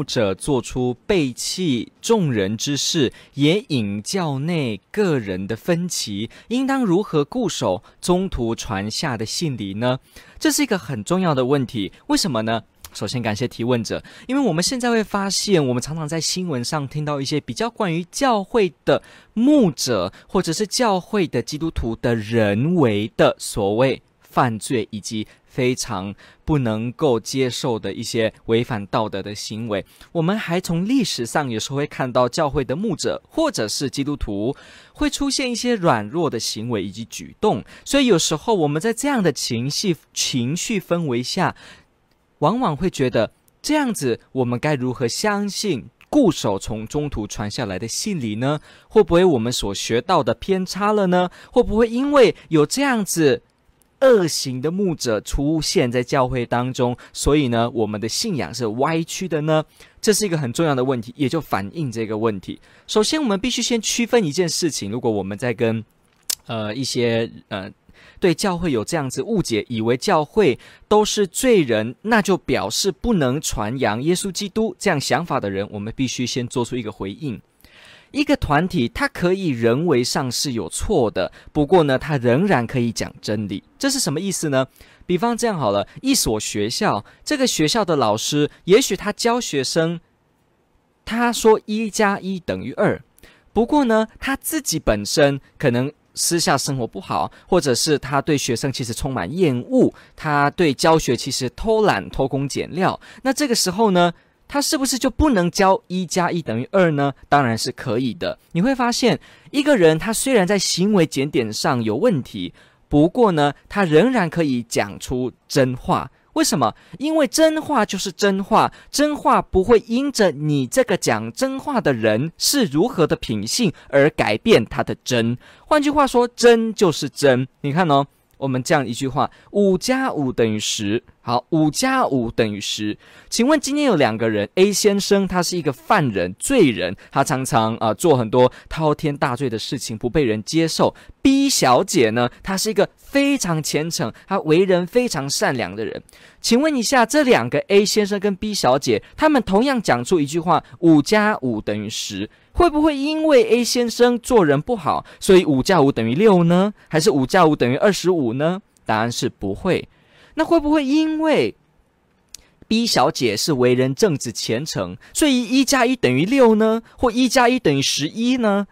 牧者做出背弃众人之事，也引教内个人的分歧，应当如何固守中途传下的信理呢？这是一个很重要的问题。为什么呢？首先感谢提问者，因为我们现在会发现，我们常常在新闻上听到一些比较关于教会的牧者，或者是教会的基督徒的人为的所谓犯罪，以及非常不能够接受的一些违反道德的行为，我们还从历史上有时候会看到教会的牧者或者是基督徒会出现一些软弱的行为以及举动，所以有时候我们在这样的情绪情绪氛围下，往往会觉得这样子，我们该如何相信固守从中途传下来的信理呢？会不会我们所学到的偏差了呢？会不会因为有这样子？恶行的牧者出现在教会当中，所以呢，我们的信仰是歪曲的呢？这是一个很重要的问题，也就反映这个问题。首先，我们必须先区分一件事情：如果我们在跟呃一些呃对教会有这样子误解，以为教会都是罪人，那就表示不能传扬耶稣基督这样想法的人，我们必须先做出一个回应。一个团体，它可以人为上是有错的，不过呢，它仍然可以讲真理。这是什么意思呢？比方这样好了，一所学校，这个学校的老师，也许他教学生，他说一加一等于二，不过呢，他自己本身可能私下生活不好，或者是他对学生其实充满厌恶，他对教学其实偷懒、偷工减料。那这个时候呢，他是不是就不能教一加一等于二呢？当然是可以的。你会发现，一个人他虽然在行为检点上有问题，不过呢，他仍然可以讲出真话。为什么？因为真话就是真话，真话不会因着你这个讲真话的人是如何的品性而改变他的真。换句话说，真就是真。你看哦。我们这样一句话：五加五等于十。好，五加五等于十。请问今天有两个人，A 先生他是一个犯人、罪人，他常常啊、做很多滔天大罪的事情，不被人接受。B 小姐呢，她是一个非常虔诚、她为人非常善良的人。请问一下，这两个 A 先生跟 B 小姐，他们同样讲出一句话：五加五等于十。会不会因为 A 先生做人不好，所以五加五等于六呢？还是五加五等于二十五呢？答案是不会。那会不会因为 B 小姐是为人正直虔诚，所以一加一等于六呢？或一加一等于十一呢？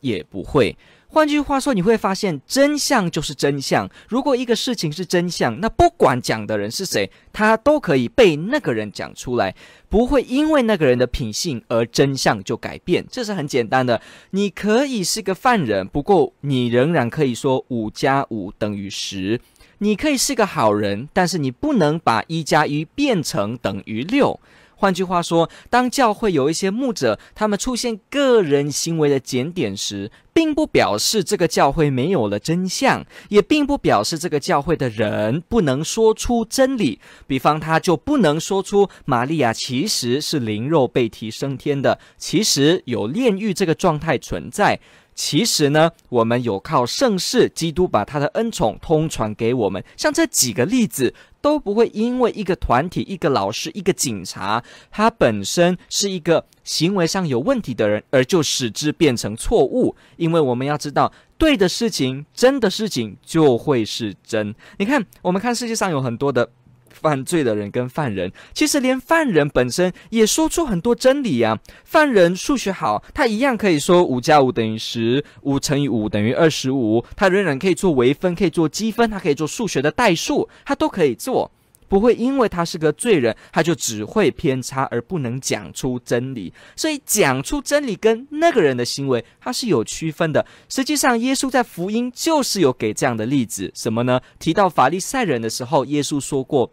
也不会。换句话说，你会发现真相就是真相。如果一个事情是真相，那不管讲的人是谁，他都可以被那个人讲出来，不会因为那个人的品性而真相就改变。这是很简单的。你可以是个犯人，不过你仍然可以说五加五等于十。你可以是个好人，但是你不能把一加一变成等于六。换句话说，当教会有一些牧者，他们出现个人行为的检点时，并不表示这个教会没有了真相，也并不表示这个教会的人不能说出真理。比方，他就不能说出玛利亚其实是灵肉被提升天的，其实有炼狱这个状态存在。其实呢，我们有靠圣事，基督把他的恩宠通传给我们。像这几个例子，都不会因为一个团体、一个老师、一个警察，他本身是一个行为上有问题的人，而就使之变成错误。因为我们要知道，对的事情、真的事情就会是真。你看，我们看世界上有很多的。犯罪的人跟犯人，其实连犯人本身也说出很多真理啊。犯人数学好，他一样可以说五加五等于十，五乘以五等于二十五。他仍然可以做微分，可以做积分，他可以做数学的代数，他都可以做。不会因为他是个罪人，他就只会偏差而不能讲出真理。所以讲出真理跟那个人的行为，他是有区分的。实际上，耶稣在福音就是有给这样的例子，什么呢？提到法利赛人的时候，耶稣说过。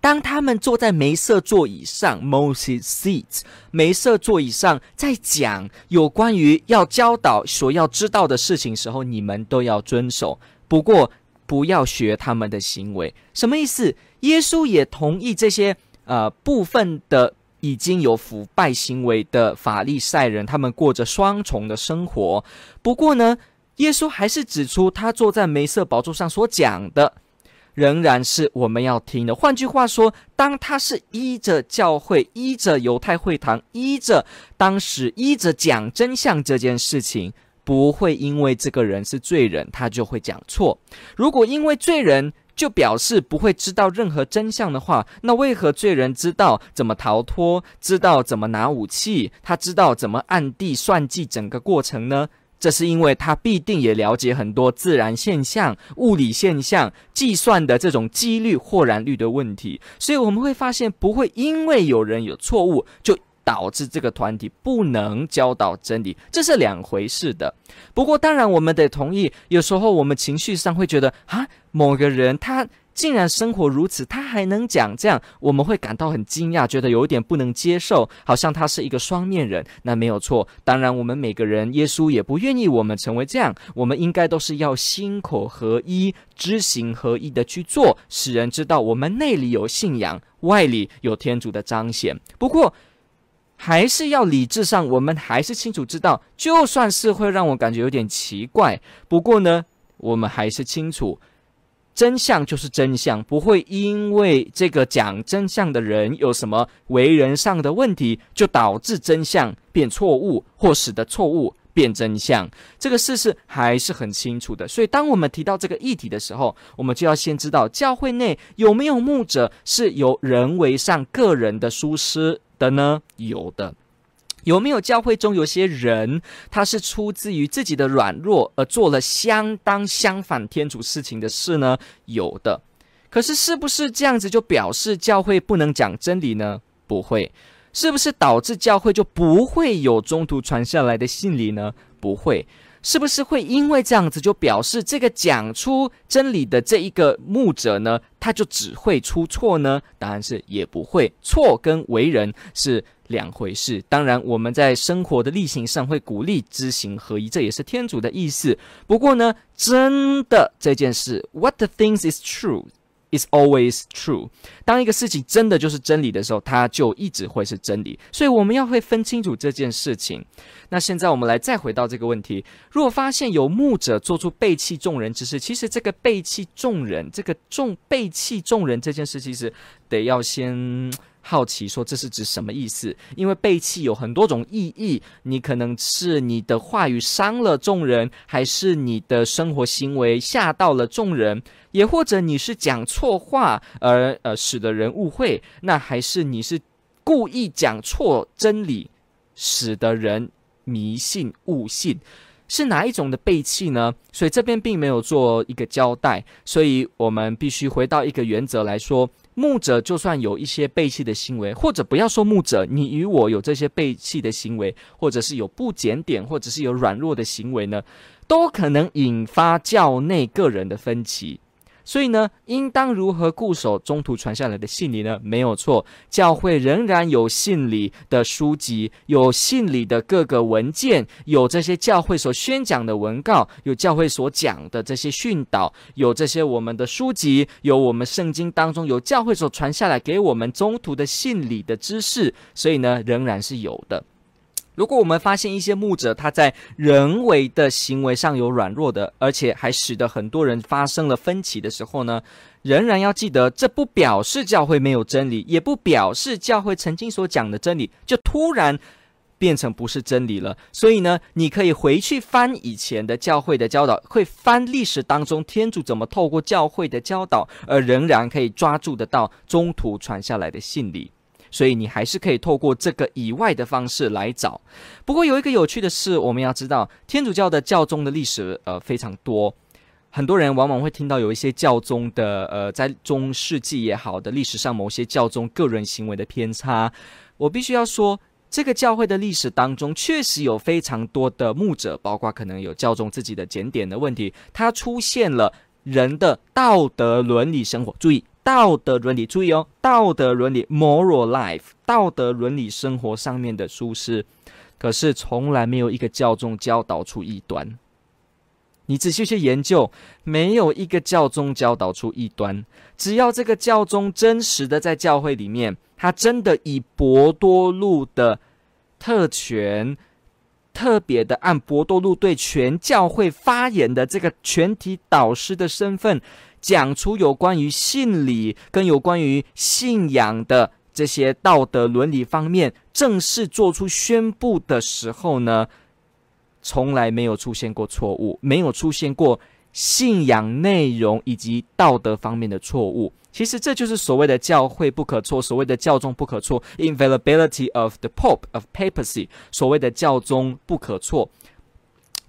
当他们坐在梅瑟座椅上 （Moses seats） 梅瑟座椅上在讲有关于要教导所要知道的事情时候，你们都要遵守。不过，不要学他们的行为。什么意思？耶稣也同意这些呃部分的已经有腐败行为的法利赛人，他们过着双重的生活。不过呢，耶稣还是指出，他坐在梅瑟宝座上所讲的，仍然是我们要听的。换句话说，当他是依着教会、依着犹太会堂、依着当时、依着讲真相这件事情，不会因为这个人是罪人，他就会讲错。如果因为罪人就表示不会知道任何真相的话，那为何罪人知道怎么逃脱，知道怎么拿武器，他知道怎么暗地算计整个过程呢？这是因为他必定也了解很多自然现象、物理现象、计算的这种几率或然率的问题，所以我们会发现，不会因为有人有错误，就导致这个团体不能教导真理，这是两回事的。不过，当然我们得同意，有时候我们情绪上会觉得啊，某个人他。竟然生活如此，他还能讲这样，我们会感到很惊讶，觉得有点不能接受，好像他是一个双面人。那没有错，当然我们每个人，耶稣也不愿意我们成为这样，我们应该都是要心口合一、知行合一的去做，使人知道我们内里有信仰，外里有天主的彰显。不过，还是要理智上，我们还是清楚知道，就算是会让我感觉有点奇怪，不过呢，我们还是清楚。真相就是真相，不会因为这个讲真相的人有什么为人上的问题，就导致真相变错误，或使得错误变真相。这个事实还是很清楚的。所以，当我们提到这个议题的时候，我们就要先知道教会内有没有牧者是由人为上个人的疏失的呢？有的。有没有教会中有些人，他是出自于自己的软弱而做了相当相反天主事情的事呢？有的。可是，是不是这样子就表示教会不能讲真理呢？不会。是不是导致教会就不会有中途传下来的信理呢？不会。是不是会因为这样子就表示这个讲出真理的这一个牧者呢，他就只会出错呢？答案是也不会。错跟为人是两回事。当然，我们在生活的例行上会鼓励知行合一，这也是天主的意思。不过呢，真的这件事，What the things is true。Is always true。当一个事情真的就是真理的时候，它就一直会是真理。所以我们要会分清楚这件事情。那现在我们来再回到这个问题：若发现有牧者做出背弃众人之事，其实这个背弃众人，这个众背弃众人这件事，其实得要先。好奇说，这是指什么意思？因为背弃有很多种意义，你可能是你的话语伤了众人，还是你的生活行为吓到了众人，也或者你是讲错话而呃使得人误会，那还是你是故意讲错真理，使得人迷信误信，是哪一种的背弃呢？所以这边并没有做一个交代，所以我们必须回到一个原则来说。牧者就算有一些背弃的行为，或者不要说牧者，你与我有这些背弃的行为，或者是有不检点，或者是有软弱的行为呢，都可能引发教内个人的分歧。所以呢，应当如何固守中途传下来的信理呢？没有错，教会仍然有信理的书籍，有信理的各个文件，有这些教会所宣讲的文告，有教会所讲的这些训导，有这些我们的书籍，有我们圣经当中有教会所传下来给我们中途的信理的知识，所以呢，仍然是有的。如果我们发现一些牧者他在人为的行为上有软弱的，而且还使得很多人发生了分歧的时候呢，仍然要记得，这不表示教会没有真理，也不表示教会曾经所讲的真理就突然变成不是真理了。所以呢，你可以回去翻以前的教会的教导，会翻历史当中天主怎么透过教会的教导，而仍然可以抓住得到中途传下来的信理。所以你还是可以透过这个以外的方式来找。不过有一个有趣的事，我们要知道，天主教的教宗的历史呃非常多，很多人往往会听到有一些教宗的呃在中世纪也好的历史上某些教宗个人行为的偏差。我必须要说，这个教会的历史当中确实有非常多的牧者，包括可能有教宗自己的检点的问题，他出现了人的道德伦理生活，注意。道德伦理，注意哦，道德伦理 （moral life） 道德伦理生活上面的舒适，可是从来没有一个教宗教导出异端。你仔细去研究，没有一个教宗教导出异端。只要这个教宗真实的在教会里面，他真的以博多禄的特权，特别的按博多禄对全教会发言的这个全体导师的身份，讲出有关于信理跟有关于信仰的这些道德伦理方面，正式做出宣布的时候呢，从来没有出现过错误，没有出现过信仰内容以及道德方面的错误。其实这就是所谓的教会不可错，所谓的教宗不可错，infallibility of the Pope of papacy，所谓的教宗不可错。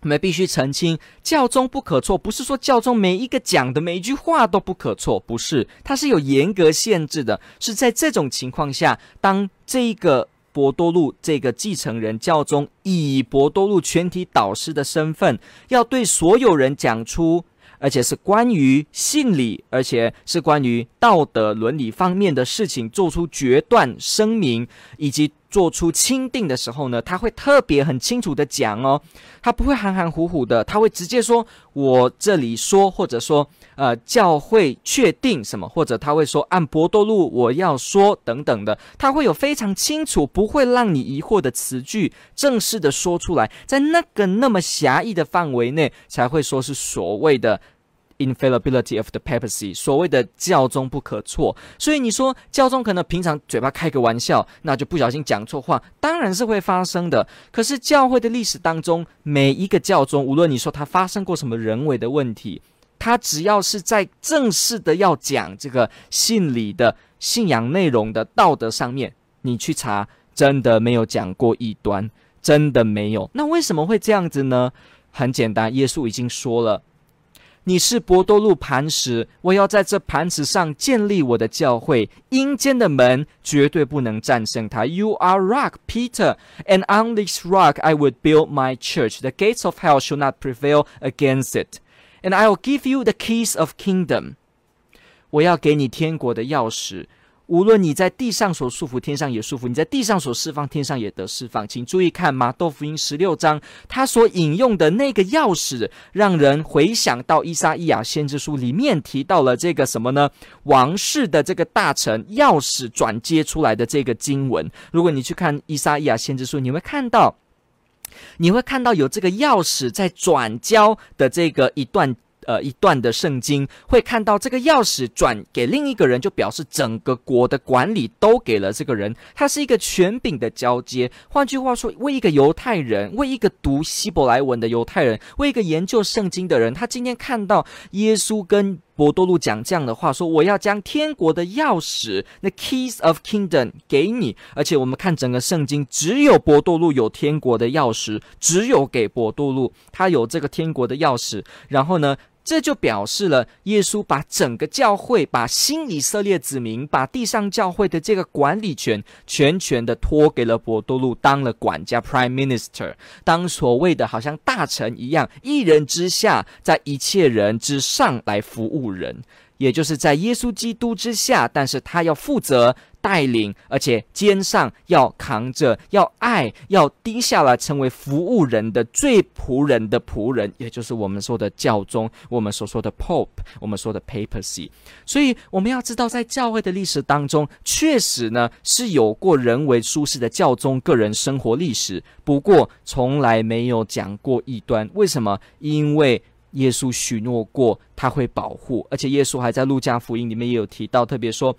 我们必须澄清，教宗不可错，不是说教宗每一个讲的每一句话都不可错，不是，它是有严格限制的。是在这种情况下，当这个。博多禄这个继承人教宗以博多禄全体导师的身份，要对所有人讲出，而且是关于信理，而且是关于道德伦理方面的事情，做出决断声明，以及。做出钦定的时候呢，他会特别很清楚的讲哦，他不会含含糊糊的，他会直接说：“我这里说，或者说，呃，教会确定什么，或者他会说按伯多禄我要说等等的，他会有非常清楚，不会让你疑惑的词句，正式的说出来，在那个那么狭义的范围内，才会说是所谓的。” Infallibility of the papacy，所谓的教宗不可错，所以你说教宗可能平常嘴巴开个玩笑，那就不小心讲错话，当然是会发生的。可是教会的历史当中，每一个教宗，无论你说他发生过什么人为的问题，他只要是在正式的要讲这个信理的信仰内容的道德上面，你去查，真的没有讲过异端，真的没有。那为什么会这样子呢？很简单，耶稣已经说了。你是伯多禄磐石，我要在这磐石上建立我的教会，阴间的门绝对不能战胜它。You are rock, Peter, and on this rock I would build my church. The gates of hell shall not prevail against it. And I will give you the keys of kingdom. 我要给你天国的钥匙。 无论你在地上所束缚，天上也束缚；你在地上所释放，天上也得释放。请注意看马豆福音十六章，他所引用的那个钥匙，让人回想到以赛亚先知书里面提到了这个什么呢？王室的这个大臣钥匙转接出来的这个经文。如果你去看以赛亚先知书，你会看到，你会看到有这个钥匙在转交的这个一段。呃，一段的圣经会看到这个钥匙转给另一个人，就表示整个国的管理都给了这个人，他是一个权柄的交接。换句话说，为一个犹太人，为一个读希伯来文的犹太人，为一个研究圣经的人，他今天看到耶稣跟伯多禄讲这样的话，说我要将天国的钥匙，那 keys of kingdom 给你。而且我们看整个圣经，只有伯多禄有天国的钥匙，只有给伯多禄，他有这个天国的钥匙。然后呢，这就表示了，耶稣把整个教会，把新以色列子民，把地上教会的这个管理权，全权的托给了博多禄，当了管家 （Prime Minister），当所谓的好像大臣一样，一人之下，在一切人之上来服务人，也就是在耶稣基督之下，但是他要负责。带领，而且肩上要扛着，要爱，要低下来，成为服务人的最仆人的仆人，也就是我们说的教宗，我们所说的 Pope，我们说的 Papacy。所以我们要知道，在教会的历史当中，确实呢是有过人为舒适的教宗个人生活历史，不过从来没有讲过异端。为什么？因为耶稣许诺过他会保护，而且耶稣还在路加福音里面也有提到，特别说。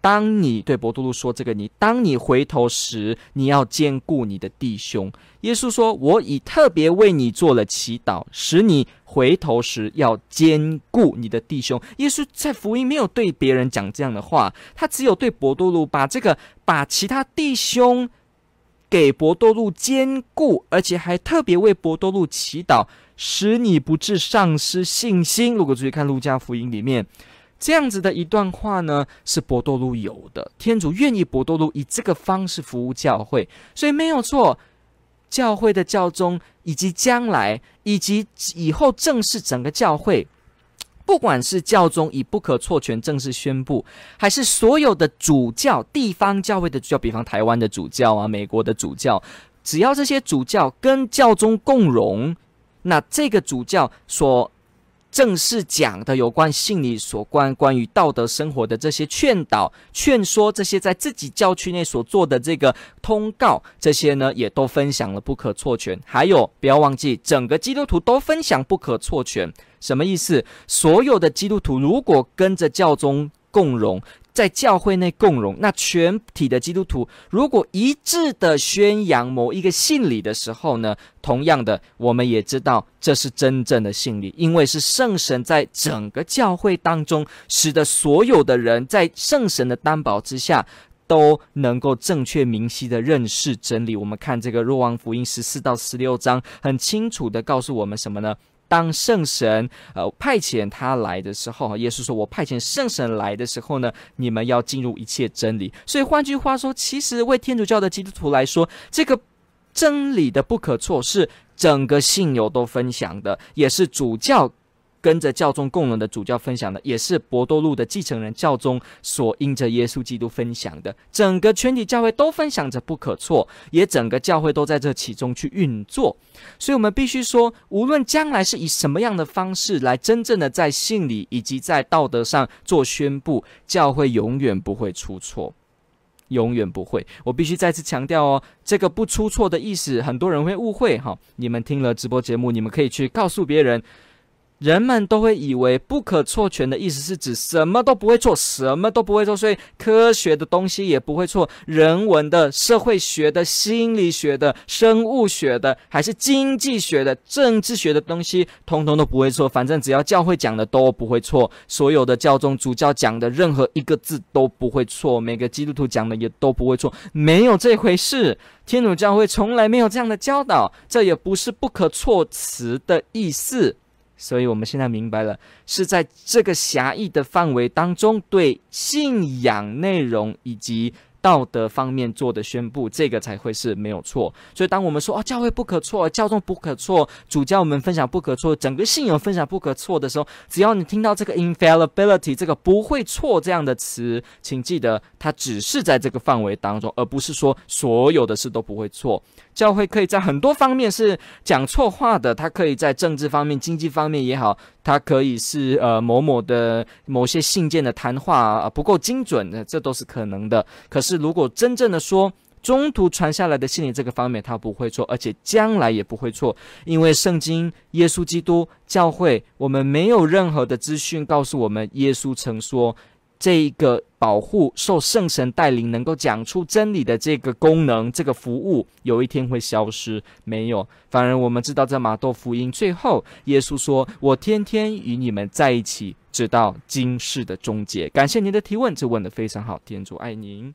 当你对伯多禄说这个，你当你回头时，你要坚固你的弟兄。耶稣说：“我已特别为你做了祈祷，使你回头时要坚固你的弟兄。”耶稣在福音没有对别人讲这样的话，他只有对伯多禄把这个把其他弟兄给伯多禄坚固，而且还特别为伯多禄祈祷，使你不致丧失信心。如果注意看路加福音里面。这样子的一段话呢，是伯多禄有的。天主愿意伯多禄以这个方式服务教会，所以没有错。教会的教宗以及将来以及以后正式整个教会，不管是教宗以不可错权正式宣布，还是所有的主教、地方教会的主教，比方台湾的主教啊、美国的主教，只要这些主教跟教宗共荣，那这个主教所正式讲的有关信理、所关关于道德生活的这些劝导、劝说，这些在自己教区内所做的这个通告，这些呢也都分享了不可错全。还有，不要忘记，整个基督徒都分享不可错全，什么意思？所有的基督徒如果跟着教宗共荣。在教会内共荣，那全体的基督徒如果一致的宣扬某一个信理的时候呢，同样的，我们也知道这是真正的信理，因为是圣神在整个教会当中，使得所有的人在圣神的担保之下，都能够正确明晰的认识真理。我们看这个若望福音十四到十六章，很清楚的告诉我们什么呢？当圣神呃派遣他来的时候，耶稣说：“我派遣圣神来的时候呢，你们要进入一切真理。”所以换句话说，其实为天主教的基督徒来说，这个真理的不可错是整个信友都分享的，也是主教。跟着教宗共荣的主教分享的，也是博多路的继承人教宗所因着耶稣基督分享的。整个全体教会都分享着不可错，也整个教会都在这其中去运作。所以，我们必须说，无论将来是以什么样的方式来真正的在信理以及在道德上做宣布，教会永远不会出错，永远不会。我必须再次强调哦，这个不出错的意思，很多人会误会哈。你们听了直播节目，你们可以去告诉别人。人们都会以为不可错全的意思是指什么都不会错，什么都不会错，所以科学的东西也不会错，人文的、社会学的、心理学的、生物学的，还是经济学的、政治学的东西，通通都不会错。反正只要教会讲的都不会错，所有的教宗主教讲的任何一个字都不会错，每个基督徒讲的也都不会错，没有这回事。天主教会从来没有这样的教导，这也不是不可错词的意思。所以，我们现在明白了，是在这个狭义的范围当中，对信仰内容以及道德方面做的宣布，这个才会是没有错。所以，当我们说哦，教会不可错，教宗不可错，主教我们分享不可错，整个信仰分享不可错的时候，只要你听到这个 infallibility 这个不会错这样的词，请记得，它只是在这个范围当中，而不是说所有的事都不会错。教会可以在很多方面是讲错话的，它可以在政治方面、经济方面也好，它可以是呃某某的某些信件的谈话啊不够精准的，这都是可能的。可是如果真正的说，中途传下来的信理这个方面，他不会错，而且将来也不会错，因为圣经、耶稣基督、教会，我们没有任何的资讯告诉我们，耶稣曾说。这一个保护受圣神带领，能够讲出真理的这个功能，这个服务，有一天会消失？没有，反而我们知道，在马窦福音最后，耶稣说：“我天天与你们在一起，直到今世的终结。”感谢您的提问，这问得非常好，天主爱您。